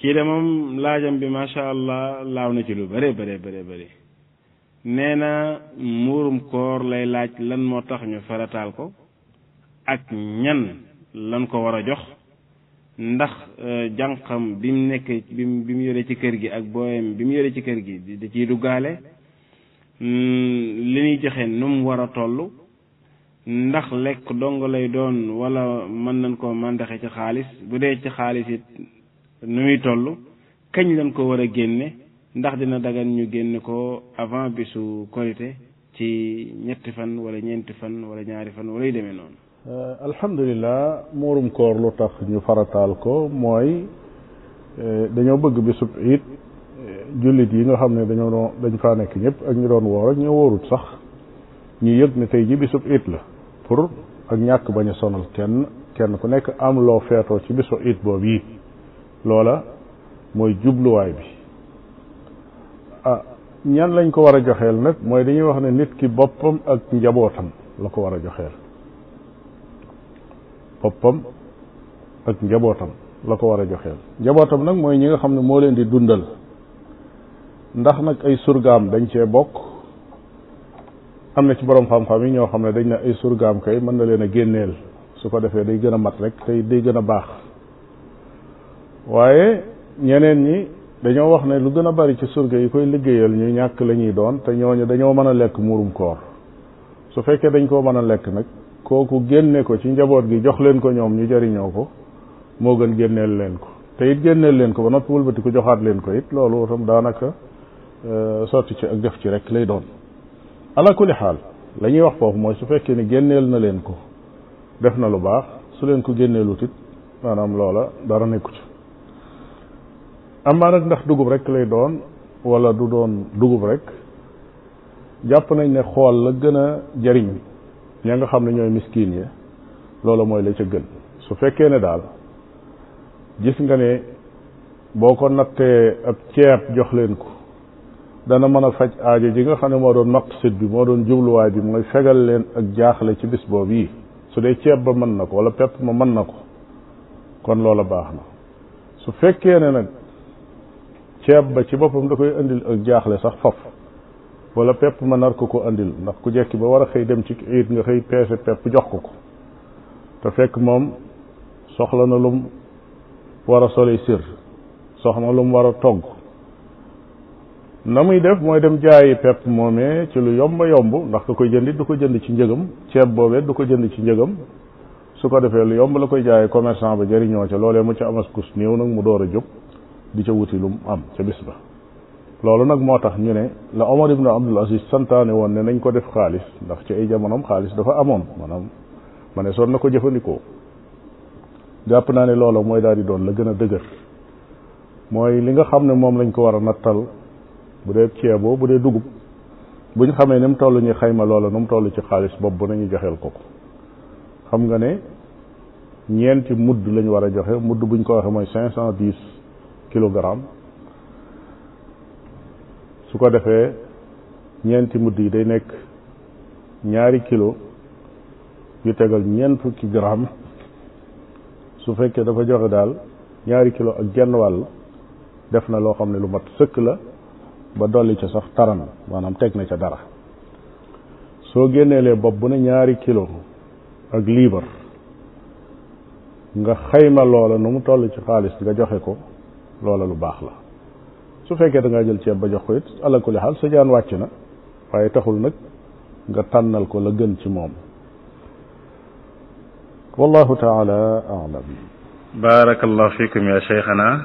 kii de moom laajam bi macha allah laaw na ci lu bare bare bare bare nee na muurum koor lay laaj lan moo tax ñu farataal ko ak ñan lan ko war a jox ndax euh, jànqam bi mu nekk bi mu bi mu yore ci kër gi ak booyam bi mu yore ci kër gi da ciy duggaale mm, li ñuy joxe nu mu war a toll ndax lekk dong lay doon wala mën nañ koo màndaxe ci xaalis bu dee ci xaalis it nu muy toll kañ lañ ko war a génne ndax dina dagan ñu génne ko avant bisu korité ci ñetti fan wala ñeenti fan wala ñaari fan wala yu demee noonu alhamdulilah muurum koor lu tax ñu farataal ko mooy dañoo bëgg bisub it jullit yi nga xam ne dañoo doon dañ faa nekk ñëpp ak ñu doon woor ak ñu wóorut sax ñu yëg ne tey ji bisub it la pour ak ñàkk bañ a sonal kenn kenn ku nekk am loo feetoo ci bisu it boobu yi loola mooy jubluwaay bi ah ñan lañ ko war a joxeel nag mooy dañuy wax ne nit ki boppam ak njabootam la ko war a joxeel boppam ak njabootam la ko war a joxeel njabootam nag mooy ñi nga xam ne moo leen di dundal ndax nag ay surgaam dañ cee bokk am na ci borom xam-xam yi ñoo xam ne dañ ne ay surgaam kay mën na leen a génneel su ko defee day gën a mat rek tey day gën a baax waaye ñeneen ñi dañoo wax ne lu gën a bari ci surga yi koy liggéeyal ñu ñàkk la ñuy doon te ñooñu dañoo mën a lekk muurum koor su fekkee dañ koo mën a lekk nag kooku génne ko ci njaboot gi jox leen ko ñoom ñu jariñoo ko moo gën génneel leen ko te it génneel leen ko ba noppi wëlbati ko joxaat leen ko it loolu tam daanaka euh, sotti ci ak def ci rek lay doon ala kulli xaal la ñuy wax foofu mooy su fekkee ni génneel na leen ko def na lu baax su leen ko génneelut it maanaam loola dara nekku ci amaa nag ndax dugub rek lay doon wala du doon dugub rek jàpp nañ ne xool la gën a jariñ ña nga xam ne ñooy miskin yi loola mooy la ca gën su fekkee ne daal gis nga ne boo ko nattee ab ceeb jox leen ko dana mën a faj aajo ji nga xam ne moo doon maqsid bi moo doon jubluwaay bi mooy fegal leen ak jaaxle ci bis boobu yi su dee ceeb ba mën na ko wala pepp ma mën na ko kon loola baax na su fekkee ne nag ceeb ba ci boppam da koy indil ak jaaxle sax faf wala pepp ma nar ko ko indil ndax ku jekki ba war a xëy dem ci iit nga xëy peese pepp jox ko ko te fekk moom soxla na lum war a soli sir soxna lu mu war a togg na muy def mooy dem jaayi pepp moomee ci lu yomba yomb ndax ka koy jëndi du ko jënd ci njëgam ceeb boobee du ko jënd ci njëgam su ko defee lu yomb la koy jaayee commerçant ba jëriñoo ca loolee mu ca amas kus néew nag mu door a jóg di ca wuti lu mu am ca bis ba loolu nag moo tax ñu ne la Omar ibn Abdul Aziz santaane woon ne nañ ko def xaalis ndax ci ay jamonoom xaalis dafa amoon maanaam ma ne soon na ko jëfandikoo jàpp naa ne loola mooy daal di doon la gën a dëgër mooy li nga xam ne moom lañ ko war a nattal bu dee ceeboo bu dee dugub bu ñu xamee ni mu toll ñu xayma loola nu mu toll ci xaalis bopp bu nañu joxeel ko ko xam nga ne ñeenti mudd lañ war a joxe mudd buñ ko waxee mooy cinq cent dix kilogramme su ko defee ñeenti mudd yi day nekk ñaari kilo yu tegal ñeent fukki gramme su fekkee dafa joxe daal ñaari kilo ak genn wàll def na loo xam ne lu mat sëkk la ba dolli ca sax taran maanaam teg na ca dara soo génneelee bopp bu ne ñaari kilo ak liibar nga xayma loola nu mu toll ci xaalis nga joxe ko loola lu baax la su fekkee da ngaa jël ceeb ba jox ko it ala kulli xaal sa jaan wàcc na waaye taxul nag nga tànnal ko la gën ci moom wallahu taala alam barakallahu fikum ya cheikhana